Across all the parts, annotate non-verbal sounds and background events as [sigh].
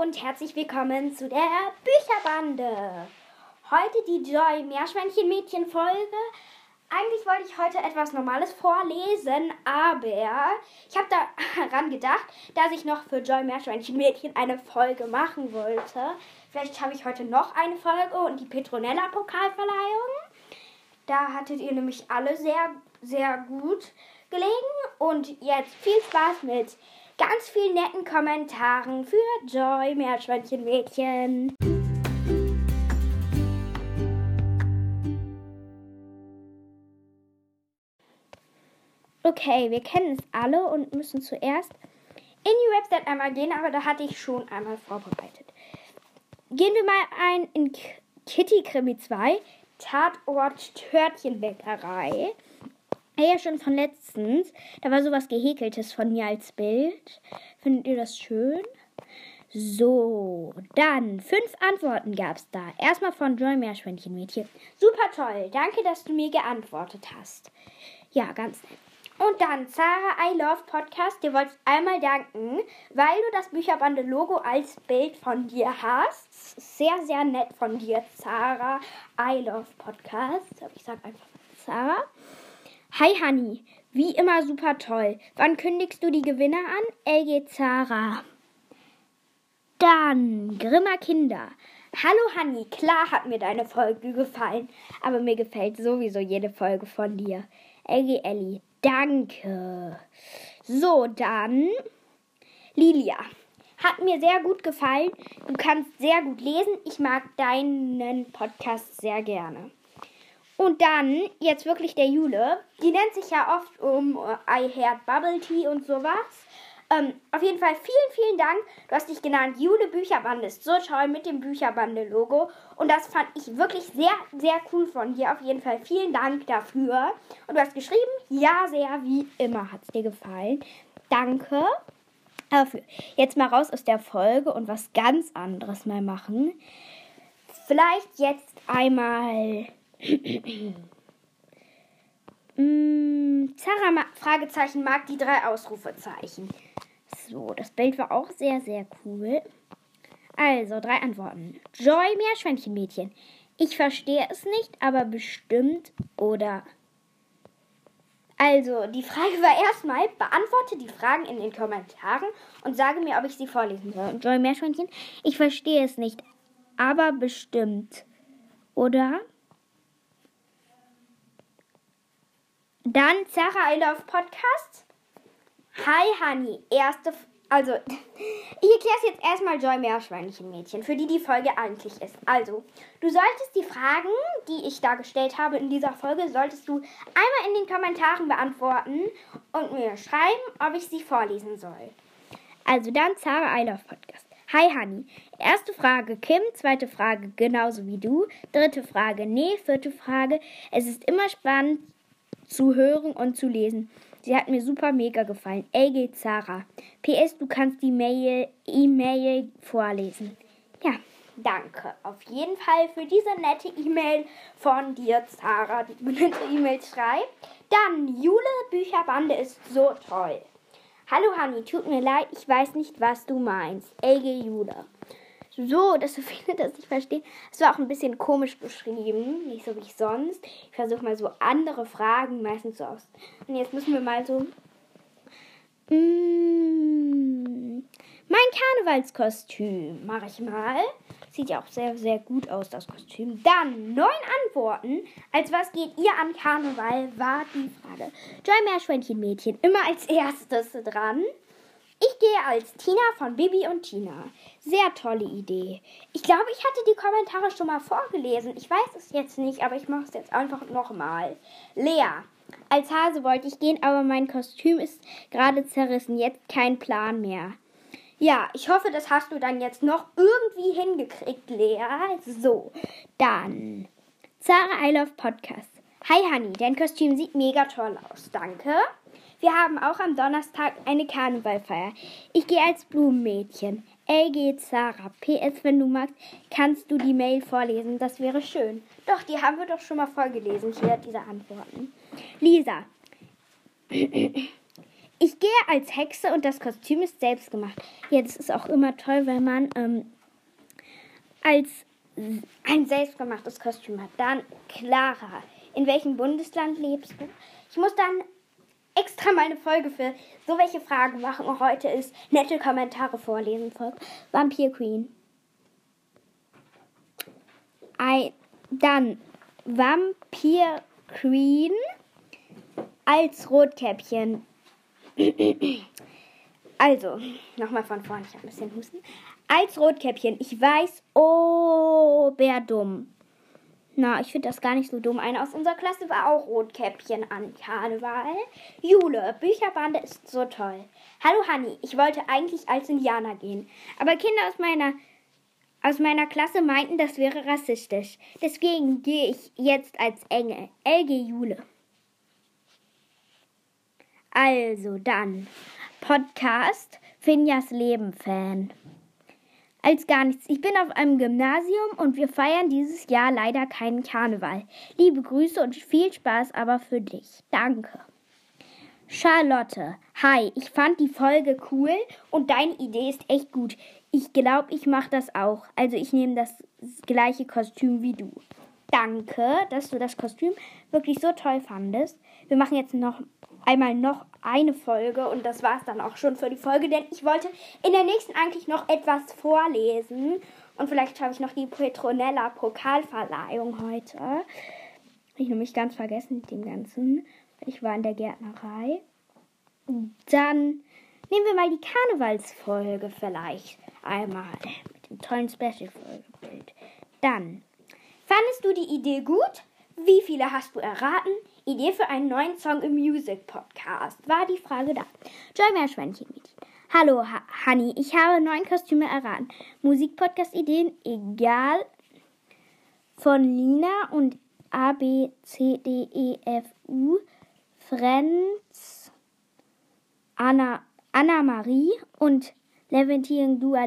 und herzlich willkommen zu der Bücherbande. Heute die Joy Meerschweinchen-Mädchen Folge. Eigentlich wollte ich heute etwas Normales vorlesen, aber ich habe [laughs] daran gedacht, dass ich noch für Joy Meerschweinchen-Mädchen eine Folge machen wollte. Vielleicht habe ich heute noch eine Folge und die Petronella Pokalverleihung. Da hattet ihr nämlich alle sehr, sehr gut gelegen. Und jetzt viel Spaß mit ganz vielen netten Kommentaren für Joy Meerschweinchen Mädchen. Okay, wir kennen es alle und müssen zuerst in die Website einmal gehen, aber da hatte ich schon einmal vorbereitet. Gehen wir mal ein in Kitty Krimi 2, Tatort Törtchenbäckerei. Ja, schon von letztens. Da war sowas Gehäkeltes von mir als Bild. Findet ihr das schön? So, dann fünf Antworten gab es da. Erstmal von Joy Meerschwänchenmädchen. Super toll. Danke, dass du mir geantwortet hast. Ja, ganz nett. Und dann Zara I Love Podcast. Dir wollte ich einmal danken, weil du das Bücherbande-Logo als Bild von dir hast. Sehr, sehr nett von dir, Zara I Love Podcast. Ich sag einfach Zara. Hi Honey, wie immer super toll. Wann kündigst du die Gewinner an? LG Zara. Dann Grimmer Kinder. Hallo Honey, klar hat mir deine Folge gefallen, aber mir gefällt sowieso jede Folge von dir. LG Ellie, danke. So, dann Lilia. Hat mir sehr gut gefallen. Du kannst sehr gut lesen. Ich mag deinen Podcast sehr gerne. Und dann, jetzt wirklich der Jule, die nennt sich ja oft um äh, I Heard Bubble Tea und sowas. Ähm, auf jeden Fall vielen, vielen Dank. Du hast dich genannt Jule Bücherbande. Ist so toll mit dem Bücherbande-Logo. Und das fand ich wirklich sehr, sehr cool von dir. Auf jeden Fall vielen Dank dafür. Und du hast geschrieben, ja, sehr, wie immer hat es dir gefallen. Danke dafür. Jetzt mal raus aus der Folge und was ganz anderes mal machen. Vielleicht jetzt einmal mm, Zara ma Fragezeichen mag die drei Ausrufezeichen. So, das Bild war auch sehr, sehr cool. Also, drei Antworten. Joy Meerschweinchenmädchen. Ich verstehe es nicht, aber bestimmt oder. Also, die Frage war erstmal, beantworte die Fragen in den Kommentaren und sage mir, ob ich sie vorlesen soll. Joy Meerschweinchen, ich verstehe es nicht, aber bestimmt. Oder? Dann Sarah I Love Podcast. Hi Honey, erste, also [laughs] ich erkläre es jetzt erstmal Joy Meerschweinchen Mädchen, für die die Folge eigentlich ist. Also, du solltest die Fragen, die ich da gestellt habe in dieser Folge, solltest du einmal in den Kommentaren beantworten und mir schreiben, ob ich sie vorlesen soll. Also dann Sarah I Love Podcast. Hi Honey. Erste Frage Kim, zweite Frage genauso wie du, dritte Frage nee, vierte Frage. Es ist immer spannend zu hören und zu lesen. Sie hat mir super mega gefallen. LG Zara. PS, du kannst die Mail, E-Mail vorlesen. Ja, danke. Auf jeden Fall für diese nette E-Mail von dir, Zara, die du nette E-Mail schreibt. Dann, Jule Bücherbande ist so toll. Hallo Honey, tut mir leid, ich weiß nicht, was du meinst. LG Jule so, dass du viele das nicht verstehen. Es war auch ein bisschen komisch beschrieben, nicht so wie ich sonst. Ich versuche mal so andere Fragen meistens so aus. Und jetzt müssen wir mal so. Mm, mein Karnevalskostüm mache ich mal. Sieht ja auch sehr, sehr gut aus, das Kostüm. Dann neun Antworten. Als was geht ihr an Karneval? War die Frage. Joy Meerschweinchen Mädchen immer als erstes dran. Ich gehe als Tina von Bibi und Tina. Sehr tolle Idee. Ich glaube, ich hatte die Kommentare schon mal vorgelesen. Ich weiß es jetzt nicht, aber ich mache es jetzt einfach nochmal. Lea. Als Hase wollte ich gehen, aber mein Kostüm ist gerade zerrissen. Jetzt kein Plan mehr. Ja, ich hoffe, das hast du dann jetzt noch irgendwie hingekriegt, Lea. So, dann. Zara I Love Podcast. Hi Honey, dein Kostüm sieht mega toll aus. Danke. Wir haben auch am Donnerstag eine Karnevalfeier. Ich gehe als Blumenmädchen. LG Zara. PS, wenn du magst, kannst du die Mail vorlesen. Das wäre schön. Doch, die haben wir doch schon mal vorgelesen. Hier, diese Antworten. Lisa. [clears throat] Ich gehe als Hexe und das Kostüm ist selbst gemacht. Ja, das ist auch immer toll, wenn man ähm, als ein selbstgemachtes Kostüm hat. Dann Clara. In welchem Bundesland lebst du? Ich muss dann extra mal eine Folge für so welche Fragen machen. Heute ist nette Kommentare vorlesen. Vampir Queen. Ein, dann Vampir Queen als Rotkäppchen. [clears throat] Also, nochmal von vorne, ich habe ein bisschen Husten. Als Rotkäppchen, ich weiß, oh, dumm. Na, ich finde das gar nicht so dumm. Eine aus unserer Klasse war auch Rotkäppchen an Karneval. Jule, Bücherbande ist so toll. Hallo Hanni, ich wollte eigentlich als Indianer gehen. Aber Kinder aus meiner, aus meiner Klasse meinten, das wäre rassistisch. Deswegen gehe ich jetzt als Engel. LG Jule. Also dann. Podcast Finjas Leben Fan. Als gar nichts. Ich bin auf einem Gymnasium und wir feiern dieses Jahr leider keinen Karneval. Liebe Grüße und viel Spaß aber für dich. Danke. Charlotte, hi, ich fand die Folge cool und deine Idee ist echt gut. Ich glaube, ich mache das auch. Also ich nehme das gleiche Kostüm wie du. Danke, dass du das Kostüm wirklich so toll fandest. Wir machen jetzt noch einmal noch eine Folge und das war es dann auch schon für die Folge, denn ich wollte in der nächsten eigentlich noch etwas vorlesen und vielleicht habe ich noch die Petronella Pokalverleihung heute. Habe ich nämlich ganz vergessen mit dem Ganzen. Ich war in der Gärtnerei. Dann nehmen wir mal die Karnevalsfolge vielleicht einmal mit dem tollen Special-Folgebild. Dann, fandest du die Idee gut? Wie viele hast du erraten? Idee für einen neuen Song im Music Podcast. War die Frage da. Joy Meerschweinchen Mädchen. Hallo, ha Honey. Ich habe neun Kostüme erraten. Musikpodcast-Ideen, egal. Von Lina und A, B, C, D, E, F, U. Friends, Anna, Anna Marie und Leventieren Dua.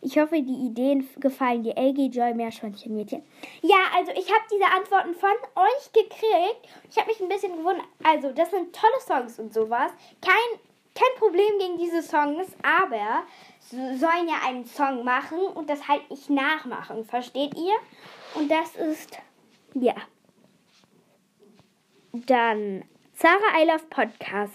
Ich hoffe, die Ideen gefallen dir. LG Joy Meerschweinchen Mädchen. Ja, also ich habe diese Antworten von euch gekriegt. Ich habe mich ein bisschen gewundert. Also, das sind tolle Songs und sowas. Kein, kein Problem gegen diese Songs, aber sie sollen ja einen Song machen und das halt nicht nachmachen. Versteht ihr? Und das ist, ja. Dann Sarah I Love Podcast.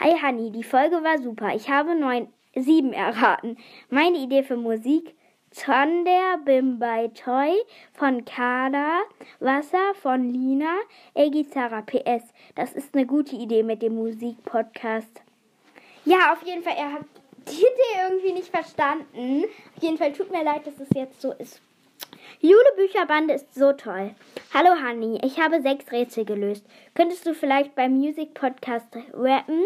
Hi Honey, die Folge war super. Ich habe neun sieben erraten. Meine Idee für Musik Thunder Bimbai Toy von Carla, Wasser von Lina, Egi Zara PS. Das ist eine gute Idee mit dem Musikpodcast. Ja, auf jeden Fall, er hat [laughs] die Idee irgendwie nicht verstanden. Auf jeden Fall tut mir leid, dass es jetzt so ist. Jule Bücherbande ist so toll. Hallo Honey, ich habe sechs Rätsel gelöst. Könntest du vielleicht beim Music Podcast rappen?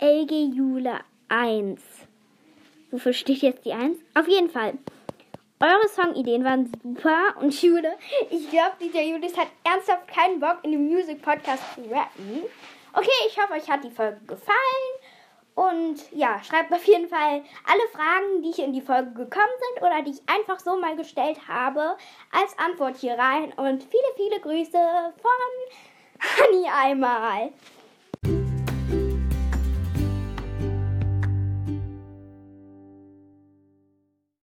LG Jule 1. Wofür steht jetzt die 1? Auf jeden Fall. Eure Songideen waren super und [laughs] Jule, ich glaube, dieser Julius hat ernsthaft keinen Bock, in dem Music Podcast zu rappen. Okay, ich hoffe, euch hat die Folge gefallen. Und ja, schreibt auf jeden Fall alle Fragen, die hier in die Folge gekommen sind oder die ich einfach so mal gestellt habe, als Antwort hier rein. Und viele, viele Grüße von [laughs] Honey einmal.